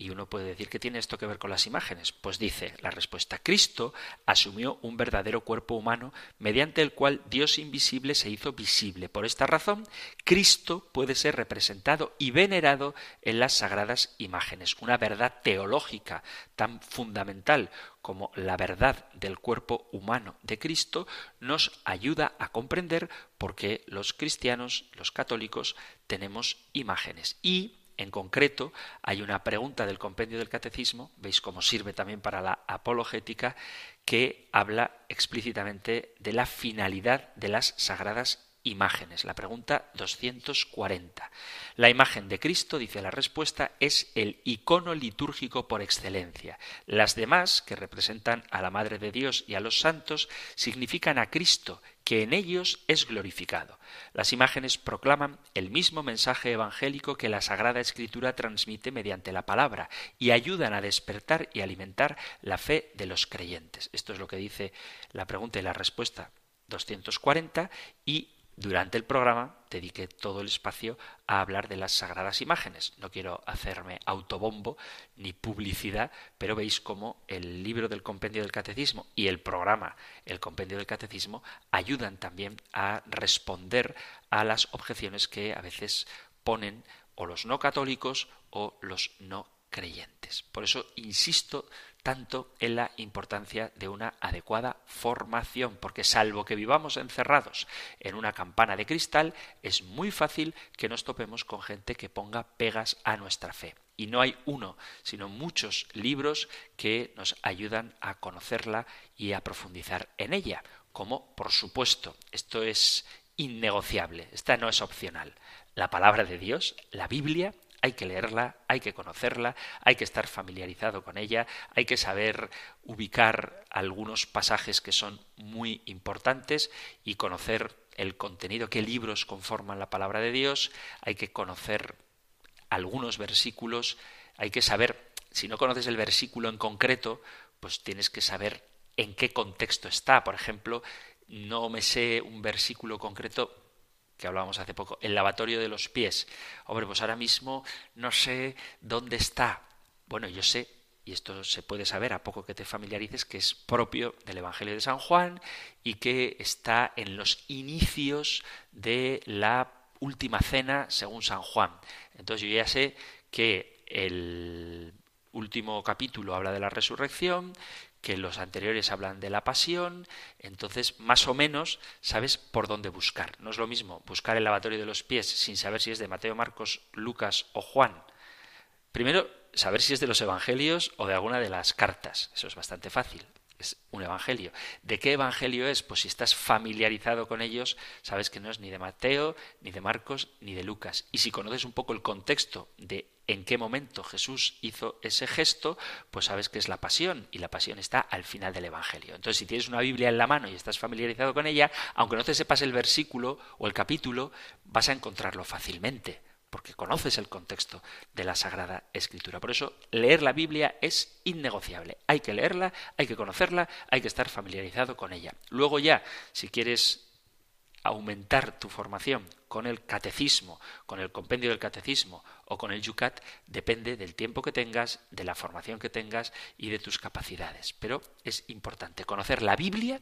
Speaker 1: Y uno puede decir, ¿qué tiene esto que ver con las imágenes? Pues dice la respuesta, Cristo asumió un verdadero cuerpo humano mediante el cual Dios invisible se hizo visible. Por esta razón, Cristo puede ser representado y venerado en las sagradas imágenes. Una verdad teológica tan fundamental como la verdad del cuerpo humano de Cristo nos ayuda a comprender por qué los cristianos, los católicos, tenemos imágenes. Y en concreto, hay una pregunta del compendio del catecismo, veis cómo sirve también para la apologética, que habla explícitamente de la finalidad de las sagradas imágenes. La pregunta 240. La imagen de Cristo, dice la respuesta, es el icono litúrgico por excelencia. Las demás, que representan a la Madre de Dios y a los santos, significan a Cristo, que en ellos es glorificado. Las imágenes proclaman el mismo mensaje evangélico que la Sagrada Escritura transmite mediante la palabra y ayudan a despertar y alimentar la fe de los creyentes. Esto es lo que dice la pregunta y la respuesta 240 y durante el programa dediqué todo el espacio a hablar de las sagradas imágenes. No quiero hacerme autobombo ni publicidad, pero veis cómo el libro del compendio del catecismo y el programa El compendio del catecismo ayudan también a responder a las objeciones que a veces ponen o los no católicos o los no creyentes. Por eso insisto tanto en la importancia de una adecuada formación, porque salvo que vivamos encerrados en una campana de cristal, es muy fácil que nos topemos con gente que ponga pegas a nuestra fe. Y no hay uno, sino muchos libros que nos ayudan a conocerla y a profundizar en ella, como por supuesto, esto es innegociable, esta no es opcional. La palabra de Dios, la Biblia, hay que leerla, hay que conocerla, hay que estar familiarizado con ella, hay que saber ubicar algunos pasajes que son muy importantes y conocer el contenido, qué libros conforman la palabra de Dios, hay que conocer algunos versículos, hay que saber, si no conoces el versículo en concreto, pues tienes que saber en qué contexto está. Por ejemplo, no me sé un versículo concreto, que hablábamos hace poco, el lavatorio de los pies. Hombre, pues ahora mismo no sé dónde está. Bueno, yo sé, y esto se puede saber a poco que te familiarices, que es propio del Evangelio de San Juan y que está en los inicios de la última cena según San Juan. Entonces yo ya sé que el último capítulo habla de la resurrección, que los anteriores hablan de la pasión, entonces más o menos sabes por dónde buscar. No es lo mismo buscar el lavatorio de los pies sin saber si es de Mateo, Marcos, Lucas o Juan. Primero, saber si es de los evangelios o de alguna de las cartas. Eso es bastante fácil es un evangelio. ¿De qué evangelio es? Pues si estás familiarizado con ellos, sabes que no es ni de Mateo, ni de Marcos, ni de Lucas. Y si conoces un poco el contexto de en qué momento Jesús hizo ese gesto, pues sabes que es la pasión, y la pasión está al final del evangelio. Entonces, si tienes una Biblia en la mano y estás familiarizado con ella, aunque no te sepas el versículo o el capítulo, vas a encontrarlo fácilmente porque conoces el contexto de la Sagrada Escritura. Por eso leer la Biblia es innegociable. Hay que leerla, hay que conocerla, hay que estar familiarizado con ella. Luego ya, si quieres aumentar tu formación con el catecismo, con el compendio del catecismo o con el yucat, depende del tiempo que tengas, de la formación que tengas y de tus capacidades. Pero es importante conocer la Biblia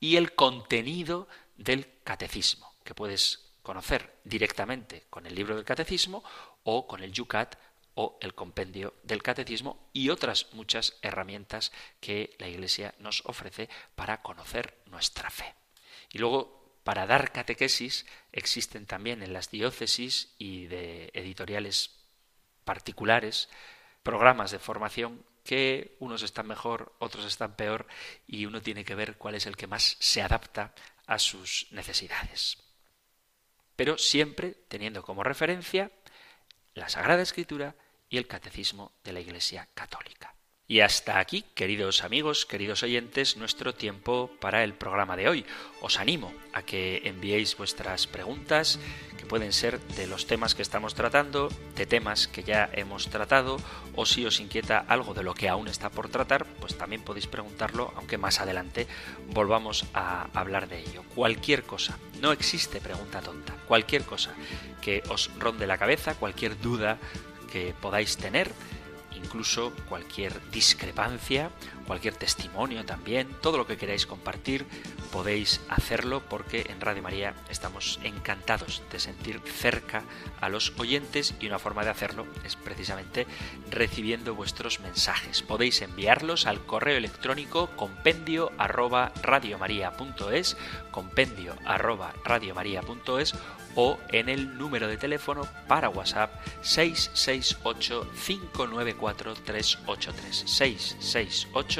Speaker 1: y el contenido del catecismo, que puedes conocer directamente con el libro del catecismo o con el Yucat o el compendio del catecismo y otras muchas herramientas que la Iglesia nos ofrece para conocer nuestra fe. Y luego, para dar catequesis, existen también en las diócesis y de editoriales particulares programas de formación que unos están mejor, otros están peor y uno tiene que ver cuál es el que más se adapta a sus necesidades pero siempre teniendo como referencia la Sagrada Escritura y el Catecismo de la Iglesia Católica. Y hasta aquí, queridos amigos, queridos oyentes, nuestro tiempo para el programa de hoy. Os animo a que enviéis vuestras preguntas, que pueden ser de los temas que estamos tratando, de temas que ya hemos tratado, o si os inquieta algo de lo que aún está por tratar, pues también podéis preguntarlo, aunque más adelante volvamos a hablar de ello. Cualquier cosa, no existe pregunta tonta, cualquier cosa que os ronde la cabeza, cualquier duda que podáis tener, incluso cualquier discrepancia, cualquier testimonio también, todo lo que queráis compartir, podéis hacerlo porque en Radio María estamos encantados de sentir cerca a los oyentes y una forma de hacerlo es precisamente recibiendo vuestros mensajes. Podéis enviarlos al correo electrónico compendio arroba compendio arroba o en el número de teléfono para WhatsApp 668 594 383 668